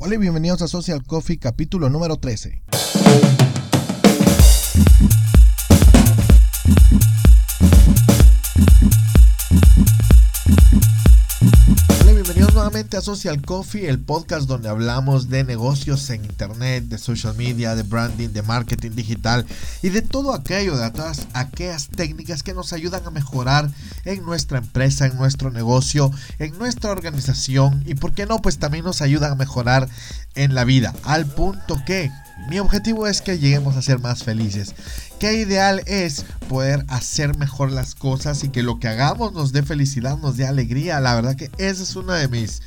Hola y bienvenidos a Social Coffee capítulo número 13. A Social Coffee, el podcast donde hablamos de negocios en internet, de social media, de branding, de marketing digital y de todo aquello, de todas aquellas técnicas que nos ayudan a mejorar en nuestra empresa, en nuestro negocio, en nuestra organización y por qué no, pues también nos ayudan a mejorar en la vida, al punto que mi objetivo es que lleguemos a ser más felices. Qué ideal es poder hacer mejor las cosas y que lo que hagamos nos dé felicidad, nos dé alegría. La verdad que esa es una de mis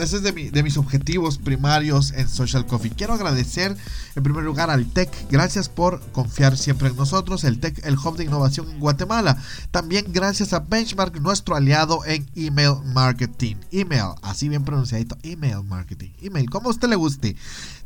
ese es de, de, mis objetivos primarios en Social Coffee. Quiero agradecer en primer lugar al TEC. Gracias por confiar siempre en nosotros. El TEC, el Hub de Innovación en Guatemala. También gracias a Benchmark, nuestro aliado en email marketing. Email, así bien pronunciadito. Email marketing. Email, como a usted le guste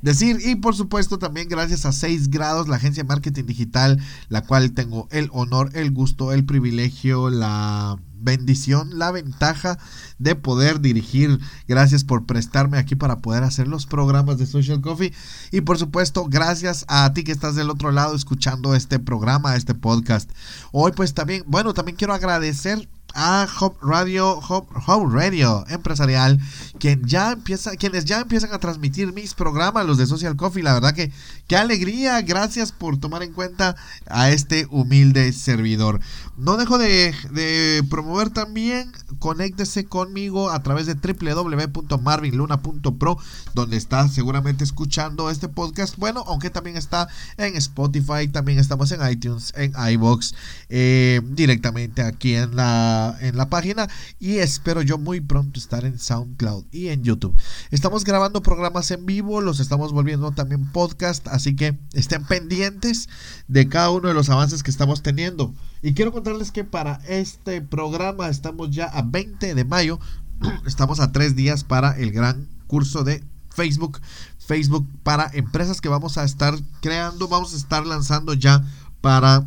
decir. Y por supuesto también gracias a 6 grados, la agencia de marketing digital, la cual tengo el honor, el gusto, el privilegio, la bendición, la ventaja de poder dirigir. Gracias por prestarme aquí para poder hacer los programas de Social Coffee. Y por supuesto, gracias a ti que estás del otro lado escuchando este programa, este podcast. Hoy pues también, bueno, también quiero agradecer a Hub Radio, Hub, Radio Empresarial, quien ya empieza, quienes ya empiezan a transmitir mis programas, los de Social Coffee. La verdad que qué alegría, gracias por tomar en cuenta a este humilde servidor. No dejo de, de promover también, conéctese conmigo a través de www.marvinluna.pro, donde está seguramente escuchando este podcast. Bueno, aunque también está en Spotify, también estamos en iTunes, en iBox, eh, directamente aquí en la en la página y espero yo muy pronto estar en SoundCloud y en YouTube. Estamos grabando programas en vivo, los estamos volviendo también podcast, así que estén pendientes de cada uno de los avances que estamos teniendo. Y quiero contarles que para este programa estamos ya a 20 de mayo, estamos a tres días para el gran curso de Facebook. Facebook para empresas que vamos a estar creando, vamos a estar lanzando ya para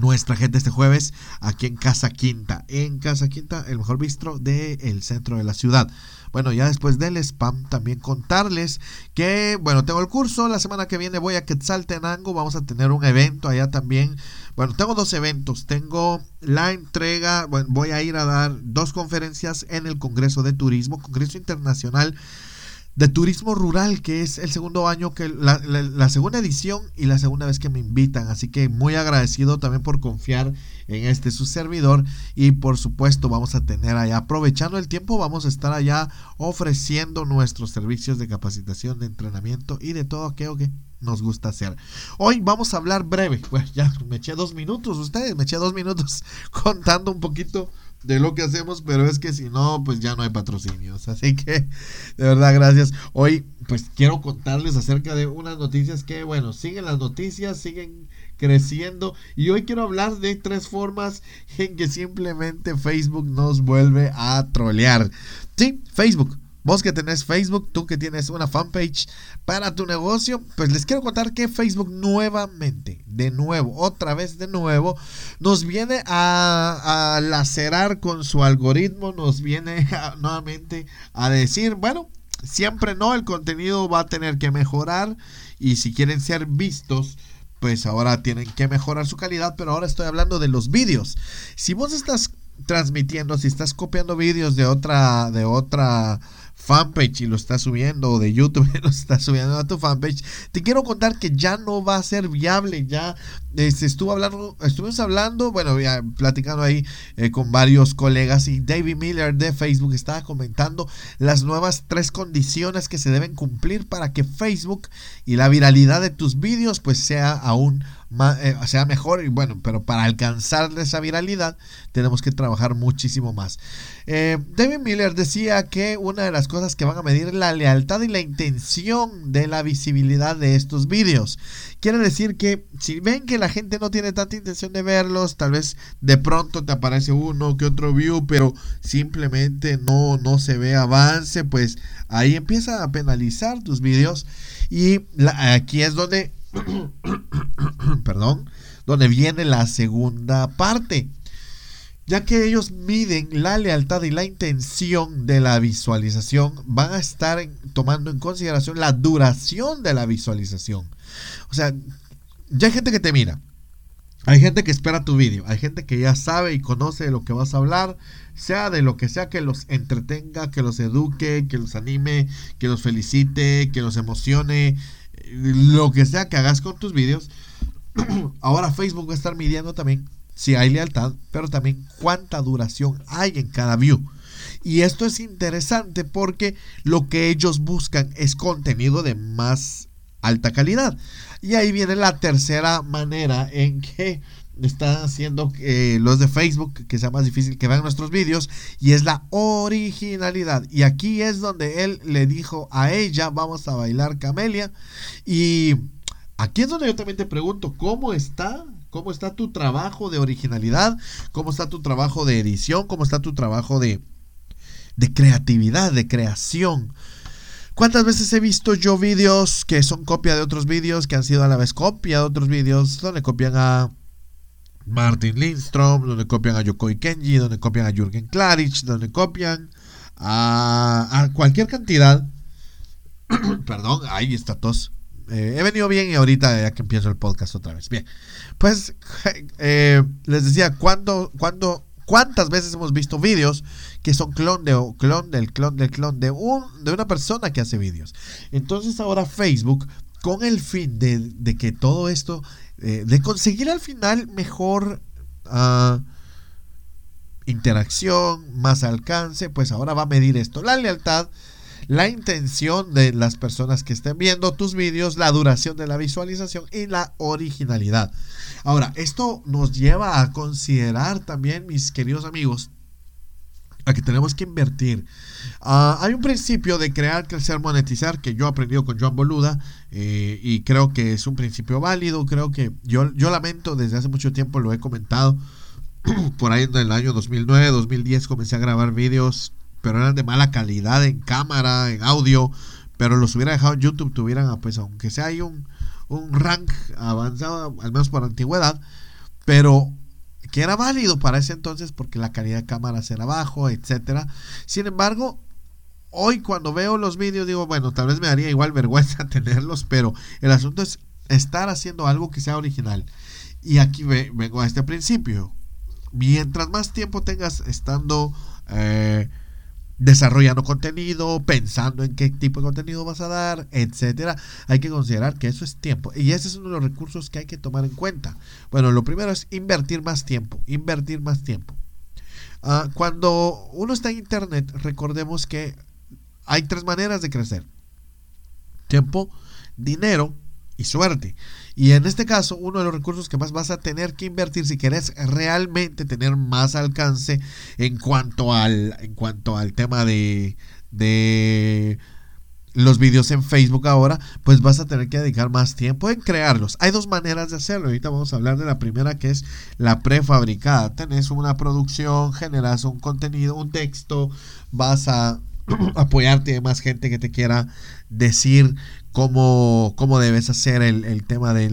nuestra gente este jueves aquí en Casa Quinta. En Casa Quinta, el mejor bistro del centro de la ciudad. Bueno, ya después del spam, también contarles que, bueno, tengo el curso. La semana que viene voy a Quetzaltenango. Vamos a tener un evento allá también. Bueno, tengo dos eventos. Tengo la entrega. Bueno, voy a ir a dar dos conferencias en el Congreso de Turismo, Congreso Internacional de turismo rural, que es el segundo año que la, segunda edición y la segunda vez que me invitan. Así que muy agradecido también por confiar en este su servidor. Y por supuesto, vamos a tener allá, aprovechando el tiempo, vamos a estar allá ofreciendo nuestros servicios de capacitación, de entrenamiento y de todo aquello que nos gusta hacer. Hoy vamos a hablar breve. Bueno, ya me eché dos minutos, ustedes me eché dos minutos contando un poquito de lo que hacemos, pero es que si no, pues ya no hay patrocinios. Así que, de verdad, gracias. Hoy, pues quiero contarles acerca de unas noticias que, bueno, siguen las noticias, siguen creciendo. Y hoy quiero hablar de tres formas en que simplemente Facebook nos vuelve a trolear. Sí, Facebook Vos que tenés Facebook, tú que tienes una fanpage para tu negocio, pues les quiero contar que Facebook nuevamente, de nuevo, otra vez de nuevo, nos viene a, lacerar con su algoritmo, nos viene nuevamente a decir, bueno, siempre no, el contenido va a tener que mejorar y si quieren ser vistos, pues ahora tienen que mejorar su calidad, pero ahora estoy hablando de los vídeos. Si vos estás transmitiendo, si estás copiando vídeos de otra, de otra fanpage y lo está subiendo, o de YouTube lo está subiendo a tu fanpage, te quiero contar que ya no va a ser viable. Ya se estuvo hablando, estuvimos hablando, bueno, ya platicando ahí eh, con varios colegas y David Miller de Facebook estaba comentando las nuevas tres condiciones que se deben cumplir para que Facebook y la viralidad de tus vídeos pues sea aún eh, sea mejor y bueno, pero para alcanzar esa viralidad tenemos que trabajar muchísimo más. Eh, David Miller decía que una de las cosas que van a medir es la lealtad y la intención de la visibilidad de estos vídeos. Quiere decir que si ven que la gente no tiene tanta intención de verlos, tal vez de pronto te aparece uno que otro view, pero simplemente no, no se ve avance, pues ahí empieza a penalizar tus vídeos. Y aquí es donde perdón, donde viene la segunda parte. ya que ellos miden la lealtad y la intención de la visualización, van a estar tomando en consideración la duración de la visualización. O sea, ya hay gente que te mira, hay gente que espera tu vídeo, hay gente que ya sabe y conoce de lo que vas a hablar, sea de lo que sea que los entretenga, que los eduque, que los anime, que los felicite, que los emocione, lo que sea que hagas con tus vídeos. Ahora Facebook va a estar midiendo también si hay lealtad, pero también cuánta duración hay en cada view. Y esto es interesante porque lo que ellos buscan es contenido de más alta calidad. Y ahí viene la tercera manera en que están haciendo eh, los de Facebook que sea más difícil que vean nuestros vídeos y es la originalidad. Y aquí es donde él le dijo a ella, vamos a bailar Camelia. Y aquí es donde yo también te pregunto, ¿cómo está ¿Cómo está tu trabajo de originalidad? ¿Cómo está tu trabajo de edición? ¿Cómo está tu trabajo de, de creatividad, de creación? ¿Cuántas veces he visto yo vídeos que son copia de otros vídeos, que han sido a la vez copia de otros vídeos, donde copian a Martin Lindstrom, donde copian a Yokoi Kenji, donde copian a Jürgen Klarich, donde copian a, cualquier cantidad. Perdón, ahí está tos. Eh, he venido bien y ahorita ya que empiezo el podcast otra vez. Bien, pues eh, les decía, ¿cuándo, cuándo, ¿cuántas veces hemos visto vídeos que son clon de clon del clon del clon de, un, de una persona que hace vídeos? Entonces ahora Facebook, con el fin de, que todo esto, eh, de conseguir al final mejor... Uh, interacción, más alcance, pues ahora va a medir esto, la lealtad la intención de las personas que estén viendo tus vídeos, la duración de la visualización y la originalidad. Ahora, esto nos lleva a considerar también, mis queridos amigos, a que tenemos que invertir. Ah, hay un principio de crear, crecer, monetizar que yo he aprendido con Joan Boluda eh, y creo que es un principio válido. Creo que yo, yo lamento, desde hace mucho tiempo lo he comentado. Por ahí en el año 2009, 2010 comencé a grabar vídeos pero eran de mala calidad en cámara, en audio, pero los hubiera dejado en YouTube, tuvieran, pues aunque sea hay un, un rank avanzado, al menos por antigüedad, pero que era válido para ese entonces porque la calidad de cámaras era bajo, etcétera. Sin embargo, hoy cuando veo los vídeos digo, bueno, tal vez me daría igual vergüenza tenerlos, pero el asunto es estar haciendo algo que sea original. Y aquí vengo a este principio. Mientras más tiempo tengas estando eh, desarrollando contenido, pensando en qué tipo de contenido vas a dar, etcétera. Hay que considerar que eso es tiempo y ese es uno de los recursos que hay que tomar en cuenta. Bueno, lo primero es invertir más tiempo, invertir más tiempo. Ah, cuando uno está en internet, recordemos que hay tres maneras de crecer. Tiempo, dinero y suerte. Y en este caso, uno de los recursos que más vas a tener que invertir si quieres realmente tener más alcance en cuanto al, en cuanto al tema de, de los vídeos en Facebook ahora, pues vas a tener que dedicar más tiempo en crearlos. Hay dos maneras de hacerlo. Ahorita vamos a hablar de la primera que es la prefabricada. Tenés una producción, generas un contenido, un texto, vas a apoyarte de más gente que te quiera decir cómo, cómo debes hacer el, tema eh,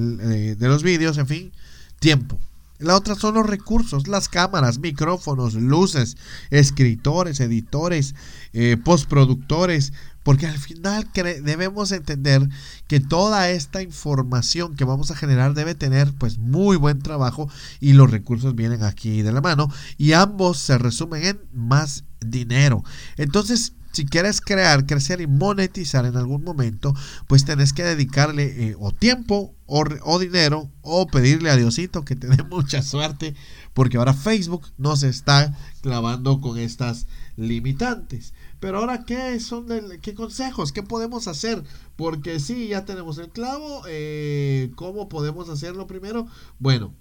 de los vídeos, en fin, tiempo. La otra son los recursos, las cámaras, micrófonos, luces, escritores, editores, eh, postproductores, porque al final debemos entender que toda esta información que vamos a generar debe tener pues muy buen trabajo y los recursos vienen aquí de la mano y ambos se resumen en más dinero. Entonces, si quieres crear, crecer y monetizar en algún momento, pues tenés que dedicarle eh, o tiempo o, dinero o pedirle a Diosito que te dé mucha suerte, porque ahora Facebook nos está clavando con estas limitantes. Pero ahora, ¿qué son qué consejos? ¿Qué podemos hacer? Porque sí, ya tenemos el clavo. Eh, ¿Cómo podemos hacerlo primero? Bueno,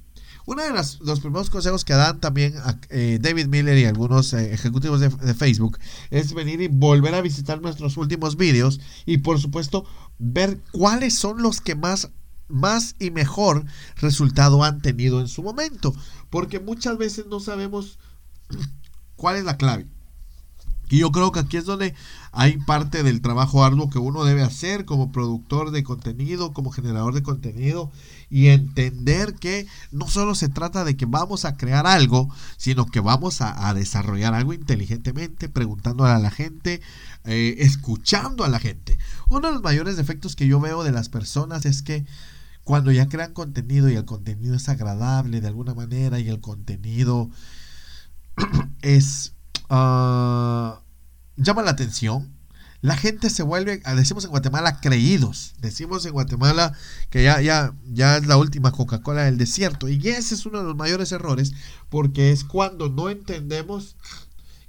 uno de los primeros consejos que dan también a, eh, David Miller y algunos eh, ejecutivos de, Facebook es venir y volver a visitar nuestros últimos vídeos y por supuesto ver cuáles son los que más más y mejor resultado han tenido en su momento. Porque muchas veces no sabemos cuál es la clave. Y yo creo que aquí es donde hay parte del trabajo arduo que uno debe hacer como productor de contenido, como generador de contenido, y entender que no solo se trata de que vamos a crear algo, sino que vamos a, desarrollar algo inteligentemente, preguntándole a la gente, eh, escuchando a la gente. Uno de los mayores defectos que yo veo de las personas es que cuando ya crean contenido y el contenido es agradable de alguna manera y el contenido es Ah, llama la atención. La gente se vuelve, ah, decimos en Guatemala, creídos. Decimos en Guatemala que ya, ya, ya es la última Coca-Cola del desierto. Y ese es uno de los mayores errores, porque es cuando no entendemos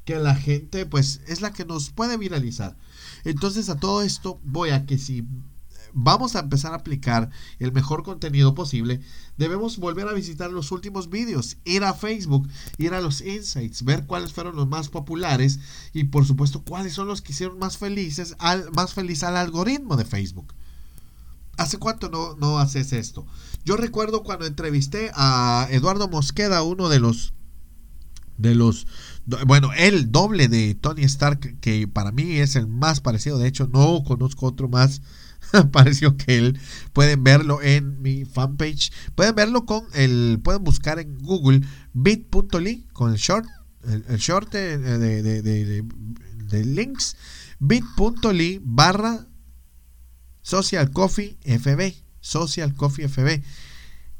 que la gente, pues, es la que nos puede viralizar. Entonces, a todo esto voy a que si vamos a empezar a aplicar el mejor contenido posible, debemos volver a visitar los últimos vídeos, ir a Facebook, ir a los insights, ver cuáles fueron los más populares y por supuesto cuáles son los que hicieron más felices al más feliz al algoritmo de Facebook. ¿Hace cuánto no, no haces esto? Yo recuerdo cuando entrevisté a Eduardo Mosqueda, uno de los de los bueno, el doble de Tony Stark que para mí es el más parecido, de hecho no conozco otro más pareció que él pueden verlo en mi fanpage. Pueden verlo con el pueden buscar en google bit.ly con el short el, short de, de, links bit.ly barra social coffee fb social coffee fb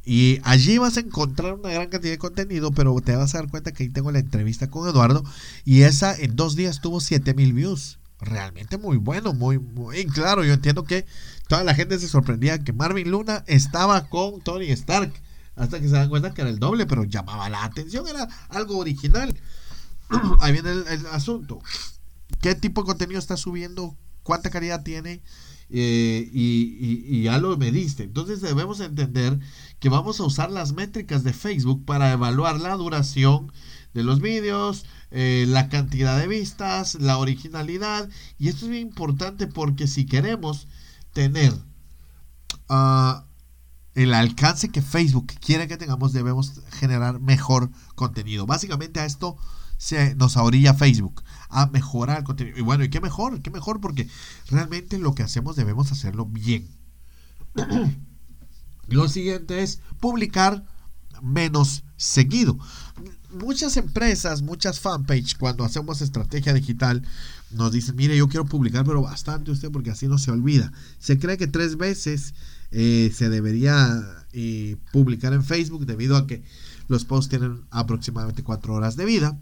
y allí vas a encontrar una gran cantidad de contenido, pero te vas a dar cuenta que ahí tengo la entrevista con Eduardo y esa en dos días tuvo 7000 views realmente muy bueno, muy, muy claro. Yo entiendo que toda la gente se sorprendía que Marvin Luna estaba con Tony Stark. Hasta que se dan cuenta que era el doble, pero llamaba la atención, era algo original. Ahí viene el, asunto. ¿Qué tipo de contenido está subiendo? ¿Cuánta calidad tiene? Eh, y, y, ya lo mediste. Entonces debemos entender que vamos a usar las métricas de Facebook para evaluar la duración de los vídeos, eh, la cantidad de vistas, la originalidad. Y esto es muy importante porque si queremos tener ah, el alcance que Facebook quiere que tengamos, debemos generar mejor contenido. Básicamente a esto se nos orilla Facebook a mejorar el contenido. Y bueno, ¿y qué mejor? ¿Qué mejor? Porque realmente lo que hacemos debemos hacerlo bien. lo siguiente es publicar menos seguido muchas empresas, muchas fanpage, cuando hacemos estrategia digital, nos dicen, mire, yo quiero publicar, pero bastante usted, porque así no se olvida. Se cree que tres veces eh, se debería eh, publicar en Facebook debido a que los posts tienen aproximadamente cuatro horas de vida.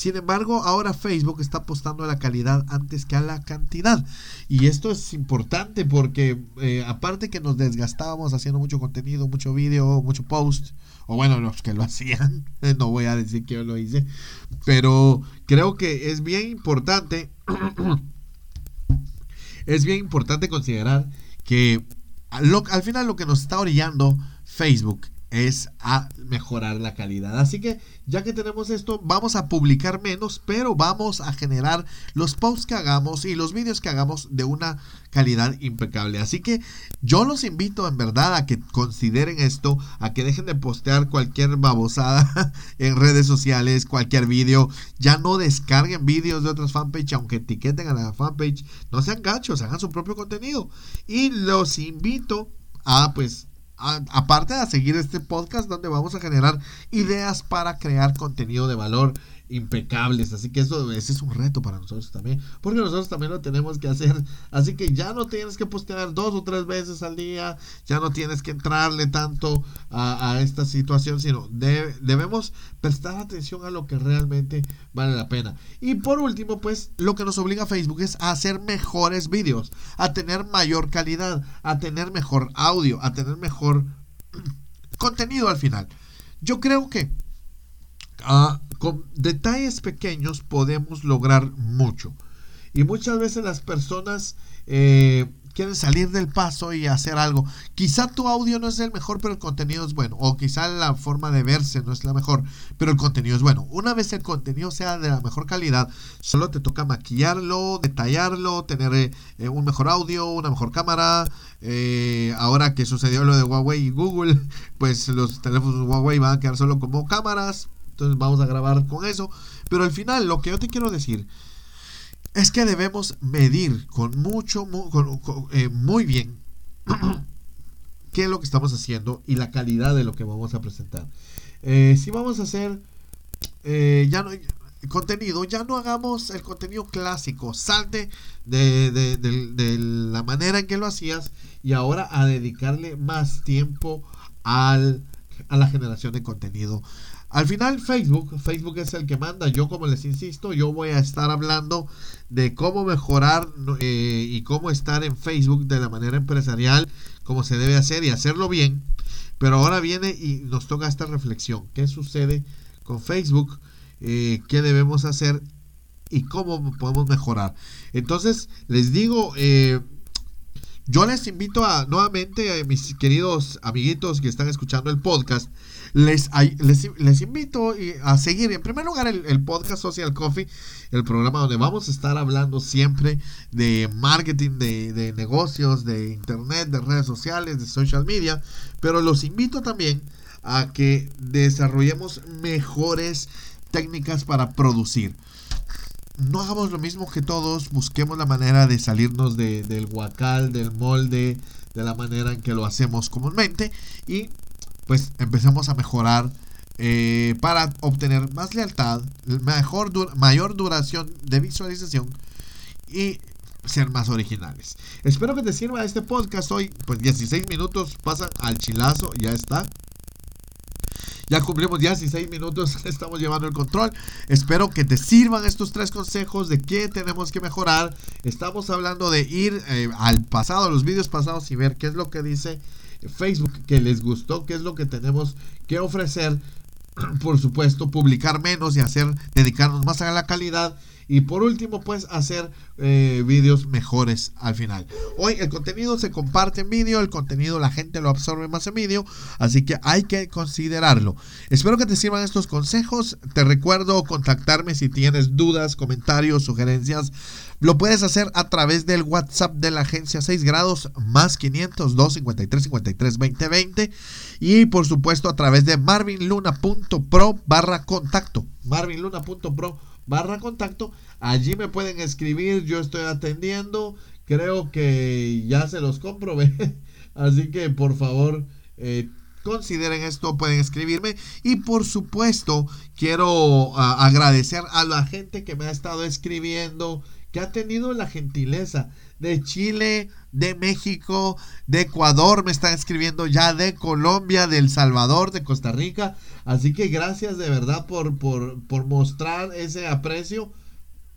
Sin embargo, ahora Facebook está apostando a la calidad antes que a la cantidad. Y esto es importante porque eh, aparte que nos desgastábamos haciendo mucho contenido, mucho vídeo, mucho post, o bueno, los que lo hacían, no voy a decir que yo lo hice, pero creo que es bien importante, es bien importante considerar que al final lo que nos está orillando Facebook es a mejorar la calidad. Así que ya que tenemos esto, vamos a publicar menos, pero vamos a generar los posts que hagamos y los vídeos que hagamos de una calidad impecable. Así que yo los invito en verdad a que consideren esto, a que dejen de postear cualquier babosada en redes sociales, cualquier vídeo. Ya no descarguen vídeos de otras fanpage, aunque etiqueten a la fanpage. No sean gachos, hagan su propio contenido. Y los invito a pues aparte de seguir este podcast donde vamos a generar ideas para crear contenido de valor impecables. Así que eso ese es un reto para nosotros también. Porque nosotros también lo tenemos que hacer. Así que ya no tienes que postear dos o tres veces al día. Ya no tienes que entrarle tanto a, esta situación. Sino debemos prestar atención a lo que realmente vale la pena. Y por último, pues lo que nos obliga a Facebook es a hacer mejores vídeos. A tener mayor calidad. A tener mejor audio. A tener mejor contenido al final. Yo creo que Ah, con detalles pequeños podemos lograr mucho. Y muchas veces las personas eh, quieren salir del paso y hacer algo. Quizá tu audio no es el mejor, pero el contenido es bueno. O quizá la forma de verse no es la mejor, pero el contenido es bueno. Una vez el contenido sea de la mejor calidad, solo te toca maquillarlo, detallarlo, tener eh, un mejor audio, una mejor cámara. Eh, ahora que sucedió lo de Huawei y Google, pues los teléfonos Huawei van a quedar solo como cámaras entonces vamos a grabar con eso. Pero al final, lo que yo te quiero decir es que debemos medir con mucho, eh, muy, bien qué es lo que estamos haciendo y la calidad de lo que vamos a presentar. Eh, si vamos a hacer eh, ya no contenido, ya no hagamos el contenido clásico, salte de, de, la manera en que lo hacías y ahora a dedicarle más tiempo al, a la generación de contenido. Al final Facebook, Facebook es el que manda. Yo como les insisto, yo voy a estar hablando de cómo mejorar eh, y cómo estar en Facebook de la manera empresarial, como se debe hacer y hacerlo bien. Pero ahora viene y nos toca esta reflexión. ¿Qué sucede con Facebook? Eh, ¿Qué debemos hacer? Y cómo podemos mejorar. Entonces, les digo, eh, yo les invito a nuevamente a mis queridos amiguitos que están escuchando el podcast les, les, invito a seguir, en primer lugar, el, podcast Social Coffee, el programa donde vamos a estar hablando siempre de marketing, de, negocios, de internet, de redes sociales, de social media, pero los invito también a que desarrollemos mejores técnicas para producir. No hagamos lo mismo que todos, busquemos la manera de salirnos del guacal, del molde, de la manera en que lo hacemos comúnmente y pues empecemos a mejorar eh, para obtener más lealtad, mejor mayor duración de visualización y ser más originales. Espero que te sirva este podcast hoy. Pues 16 minutos pasan al chilazo, ya está. Ya cumplimos 16 minutos, estamos llevando el control. Espero que te sirvan estos tres consejos de qué tenemos que mejorar. Estamos hablando de ir eh, al pasado, a los vídeos pasados y ver qué es lo que dice Facebook que les gustó, qué es lo que tenemos que ofrecer. Por supuesto, publicar menos y hacer, dedicarnos más a la calidad. Y por último, pues hacer eh, vídeos mejores al final. Hoy el contenido se comparte en vídeo, el contenido la gente lo absorbe más en vídeo, así que hay que considerarlo. Espero que te sirvan estos consejos. Te recuerdo contactarme si tienes dudas, comentarios, sugerencias lo puedes hacer a través del WhatsApp de la agencia 6 grados más 502 53 53 2020 y por supuesto a través de marvinluna.pro barra contacto. marvinluna.pro barra contacto. Allí me pueden escribir, yo estoy atendiendo. Creo que ya se los comprobé. Así que por favor... Eh, consideren esto, pueden escribirme. Y por supuesto, quiero ah, agradecer a la gente que me ha estado escribiendo, que ha tenido la gentileza de Chile, de México, de Ecuador, me están escribiendo ya de Colombia, de El Salvador, de Costa Rica. Así que gracias de verdad por, por, mostrar ese aprecio.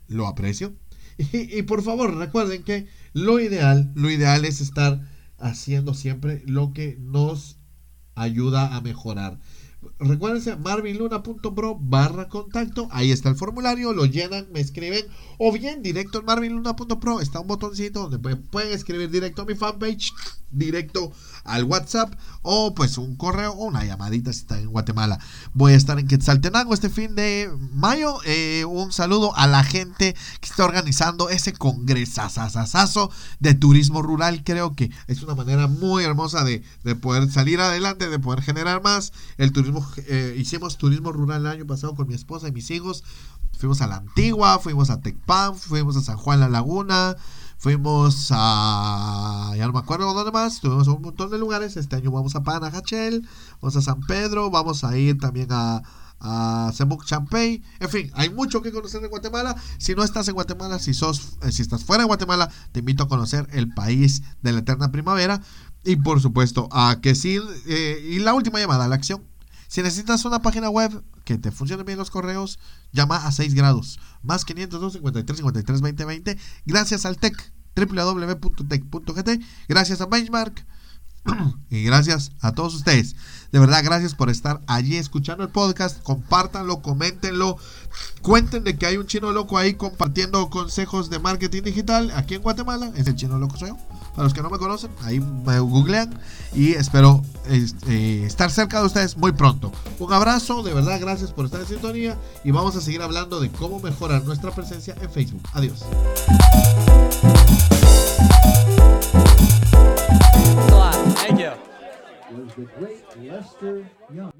Lo aprecio. Y, y por favor, recuerden que lo ideal, lo ideal es estar haciendo siempre lo que nos ayuda a mejorar. Recuérdense, marvinluna.pro barra contacto. Ahí está el formulario, lo llenan, me escriben. O bien, directo en marvinluna.pro está un botoncito donde pueden escribir directo a mi fanpage, directo al WhatsApp o pues un correo o una llamadita si están en Guatemala. Voy a estar en Quetzaltenango este fin de mayo. Eh, un saludo a la gente que está organizando ese congresazazazo de turismo rural. Creo que es una manera muy hermosa de, de poder salir adelante, de poder generar más. El turismo, eh, hicimos turismo rural el año pasado con mi esposa y mis hijos. Fuimos a la Antigua, fuimos a Tecpan, fuimos a San Juan La Laguna, fuimos a. Ya no me acuerdo dónde más, tuvimos un montón de lugares. Este año vamos a Panajachel, vamos a San Pedro, vamos a ir también a, a Semuc Champey. En fin, hay mucho que conocer en Guatemala. Si no estás en Guatemala, si, sos, eh, si estás fuera de Guatemala, te invito a conocer el país de la eterna primavera. Y por supuesto, a que sí. Eh, y la última llamada la acción. Si necesitas una página web que te funcione bien los correos, llama a 6 grados. Más 502 53 53 2020. Gracias al TEC, www.tech.gt. Gracias a Benchmark. y gracias a todos ustedes. De verdad, gracias por estar allí escuchando el podcast. Compártanlo, coméntenlo. Cuenten de que hay un chino loco ahí compartiendo consejos de marketing digital aquí en Guatemala. Ese chino loco soy yo. Para los que no me conocen, ahí me googlean y espero eh, estar cerca de ustedes muy pronto. Un abrazo, de verdad, gracias por estar en sintonía y vamos a seguir hablando de cómo mejorar nuestra presencia en Facebook. Adiós. the great Lester Young.